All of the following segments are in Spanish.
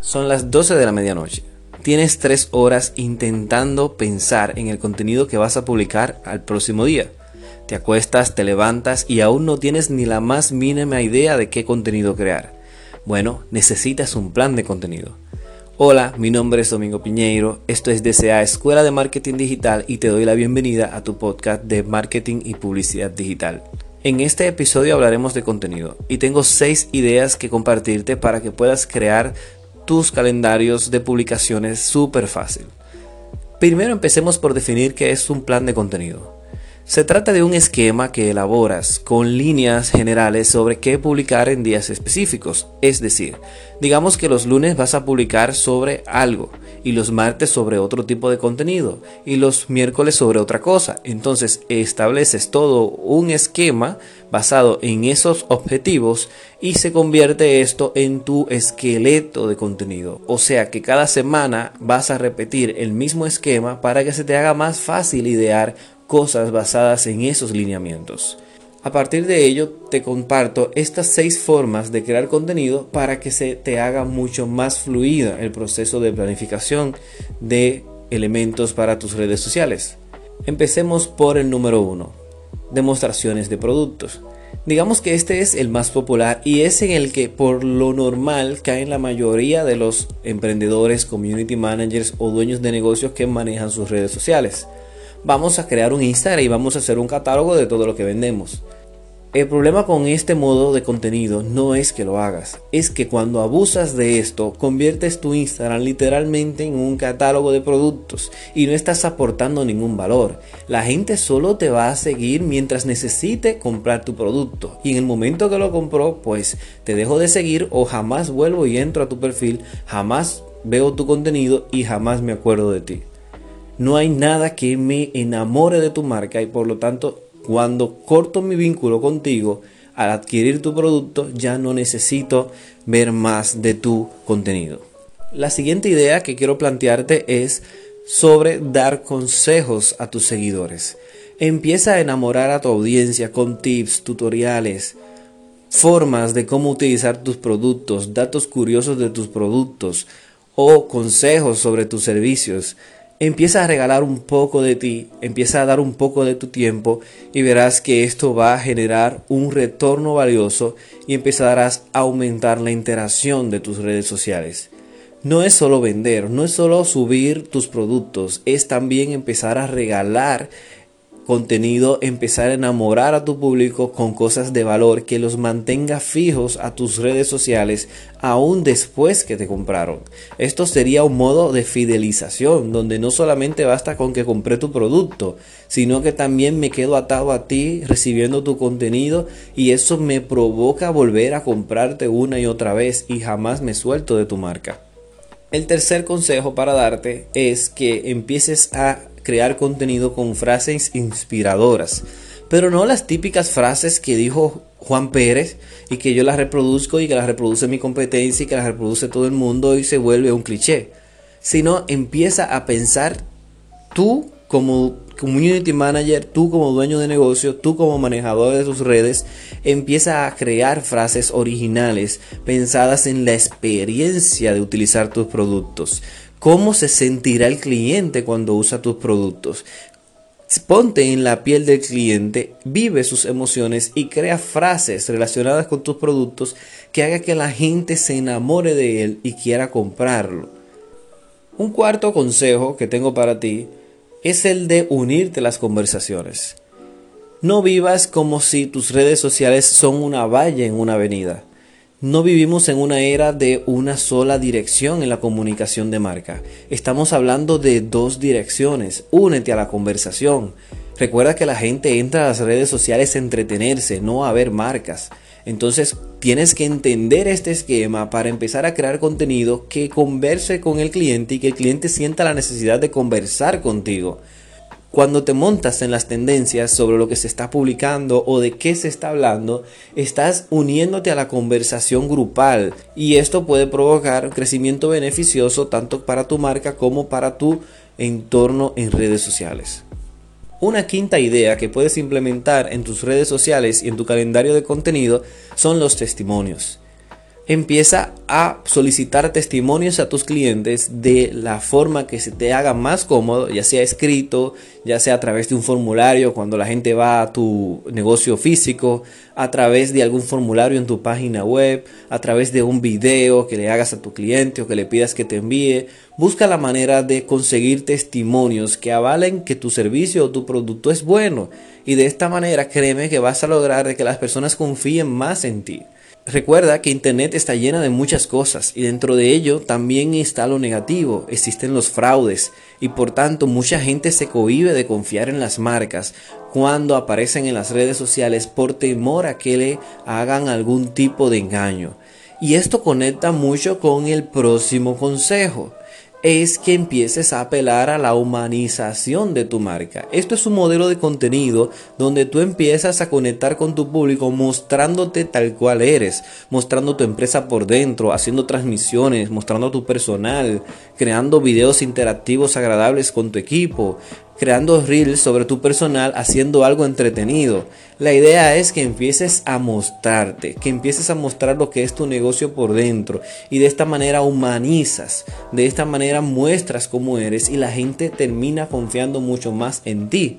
Son las 12 de la medianoche. Tienes 3 horas intentando pensar en el contenido que vas a publicar al próximo día. Te acuestas, te levantas y aún no tienes ni la más mínima idea de qué contenido crear. Bueno, necesitas un plan de contenido. Hola, mi nombre es Domingo Piñeiro, esto es DCA Escuela de Marketing Digital y te doy la bienvenida a tu podcast de Marketing y Publicidad Digital. En este episodio hablaremos de contenido y tengo 6 ideas que compartirte para que puedas crear tus calendarios de publicaciones súper fácil. Primero empecemos por definir qué es un plan de contenido. Se trata de un esquema que elaboras con líneas generales sobre qué publicar en días específicos. Es decir, digamos que los lunes vas a publicar sobre algo y los martes sobre otro tipo de contenido y los miércoles sobre otra cosa. Entonces estableces todo un esquema basado en esos objetivos y se convierte esto en tu esqueleto de contenido. O sea que cada semana vas a repetir el mismo esquema para que se te haga más fácil idear cosas basadas en esos lineamientos. A partir de ello te comparto estas seis formas de crear contenido para que se te haga mucho más fluida el proceso de planificación de elementos para tus redes sociales. Empecemos por el número uno, demostraciones de productos. Digamos que este es el más popular y es en el que por lo normal caen la mayoría de los emprendedores, community managers o dueños de negocios que manejan sus redes sociales vamos a crear un Instagram y vamos a hacer un catálogo de todo lo que vendemos. El problema con este modo de contenido no es que lo hagas, es que cuando abusas de esto conviertes tu Instagram literalmente en un catálogo de productos y no estás aportando ningún valor. La gente solo te va a seguir mientras necesite comprar tu producto y en el momento que lo compró pues te dejo de seguir o jamás vuelvo y entro a tu perfil, jamás veo tu contenido y jamás me acuerdo de ti. No hay nada que me enamore de tu marca y por lo tanto cuando corto mi vínculo contigo al adquirir tu producto ya no necesito ver más de tu contenido. La siguiente idea que quiero plantearte es sobre dar consejos a tus seguidores. Empieza a enamorar a tu audiencia con tips, tutoriales, formas de cómo utilizar tus productos, datos curiosos de tus productos o consejos sobre tus servicios empieza a regalar un poco de ti, empieza a dar un poco de tu tiempo y verás que esto va a generar un retorno valioso y empezarás a aumentar la interacción de tus redes sociales. No es solo vender, no es solo subir tus productos, es también empezar a regalar contenido, empezar a enamorar a tu público con cosas de valor que los mantenga fijos a tus redes sociales aún después que te compraron. Esto sería un modo de fidelización donde no solamente basta con que compré tu producto, sino que también me quedo atado a ti recibiendo tu contenido y eso me provoca volver a comprarte una y otra vez y jamás me suelto de tu marca. El tercer consejo para darte es que empieces a crear contenido con frases inspiradoras, pero no las típicas frases que dijo Juan Pérez y que yo las reproduzco y que las reproduce mi competencia y que las reproduce todo el mundo y se vuelve un cliché, sino empieza a pensar tú como community manager, tú como dueño de negocio, tú como manejador de tus redes, empieza a crear frases originales pensadas en la experiencia de utilizar tus productos cómo se sentirá el cliente cuando usa tus productos. Ponte en la piel del cliente, vive sus emociones y crea frases relacionadas con tus productos que haga que la gente se enamore de él y quiera comprarlo. Un cuarto consejo que tengo para ti es el de unirte a las conversaciones. No vivas como si tus redes sociales son una valla en una avenida. No vivimos en una era de una sola dirección en la comunicación de marca. Estamos hablando de dos direcciones. Únete a la conversación. Recuerda que la gente entra a las redes sociales a entretenerse, no a ver marcas. Entonces tienes que entender este esquema para empezar a crear contenido que converse con el cliente y que el cliente sienta la necesidad de conversar contigo. Cuando te montas en las tendencias sobre lo que se está publicando o de qué se está hablando, estás uniéndote a la conversación grupal y esto puede provocar crecimiento beneficioso tanto para tu marca como para tu entorno en redes sociales. Una quinta idea que puedes implementar en tus redes sociales y en tu calendario de contenido son los testimonios. Empieza a solicitar testimonios a tus clientes de la forma que se te haga más cómodo, ya sea escrito, ya sea a través de un formulario cuando la gente va a tu negocio físico, a través de algún formulario en tu página web, a través de un video que le hagas a tu cliente o que le pidas que te envíe. Busca la manera de conseguir testimonios que avalen que tu servicio o tu producto es bueno y de esta manera créeme que vas a lograr que las personas confíen más en ti. Recuerda que Internet está llena de muchas cosas y dentro de ello también está lo negativo, existen los fraudes y por tanto mucha gente se cohibe de confiar en las marcas cuando aparecen en las redes sociales por temor a que le hagan algún tipo de engaño. Y esto conecta mucho con el próximo consejo es que empieces a apelar a la humanización de tu marca. Esto es un modelo de contenido donde tú empiezas a conectar con tu público mostrándote tal cual eres, mostrando tu empresa por dentro, haciendo transmisiones, mostrando tu personal, creando videos interactivos agradables con tu equipo, creando reels sobre tu personal, haciendo algo entretenido. La idea es que empieces a mostrarte, que empieces a mostrar lo que es tu negocio por dentro y de esta manera humanizas, de esta manera muestras cómo eres y la gente termina confiando mucho más en ti.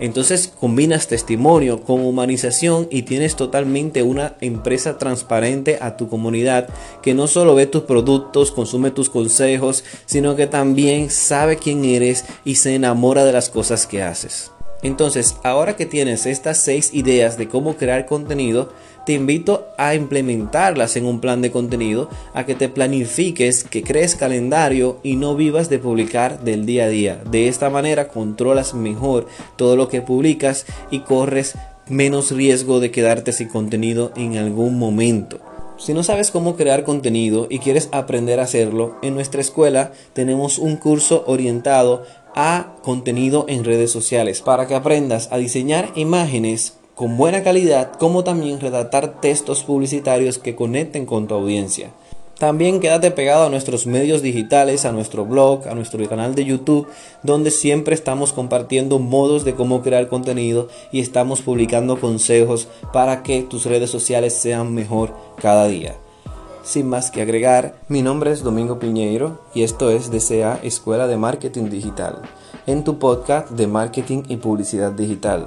Entonces combinas testimonio con humanización y tienes totalmente una empresa transparente a tu comunidad que no solo ve tus productos, consume tus consejos, sino que también sabe quién eres y se enamora de las cosas que haces. Entonces, ahora que tienes estas seis ideas de cómo crear contenido, te invito a implementarlas en un plan de contenido, a que te planifiques, que crees calendario y no vivas de publicar del día a día. De esta manera controlas mejor todo lo que publicas y corres menos riesgo de quedarte sin contenido en algún momento. Si no sabes cómo crear contenido y quieres aprender a hacerlo, en nuestra escuela tenemos un curso orientado a contenido en redes sociales para que aprendas a diseñar imágenes con buena calidad como también redactar textos publicitarios que conecten con tu audiencia. También quédate pegado a nuestros medios digitales, a nuestro blog, a nuestro canal de YouTube, donde siempre estamos compartiendo modos de cómo crear contenido y estamos publicando consejos para que tus redes sociales sean mejor cada día. Sin más que agregar, mi nombre es Domingo Piñeiro y esto es DCA Escuela de Marketing Digital, en tu podcast de marketing y publicidad digital.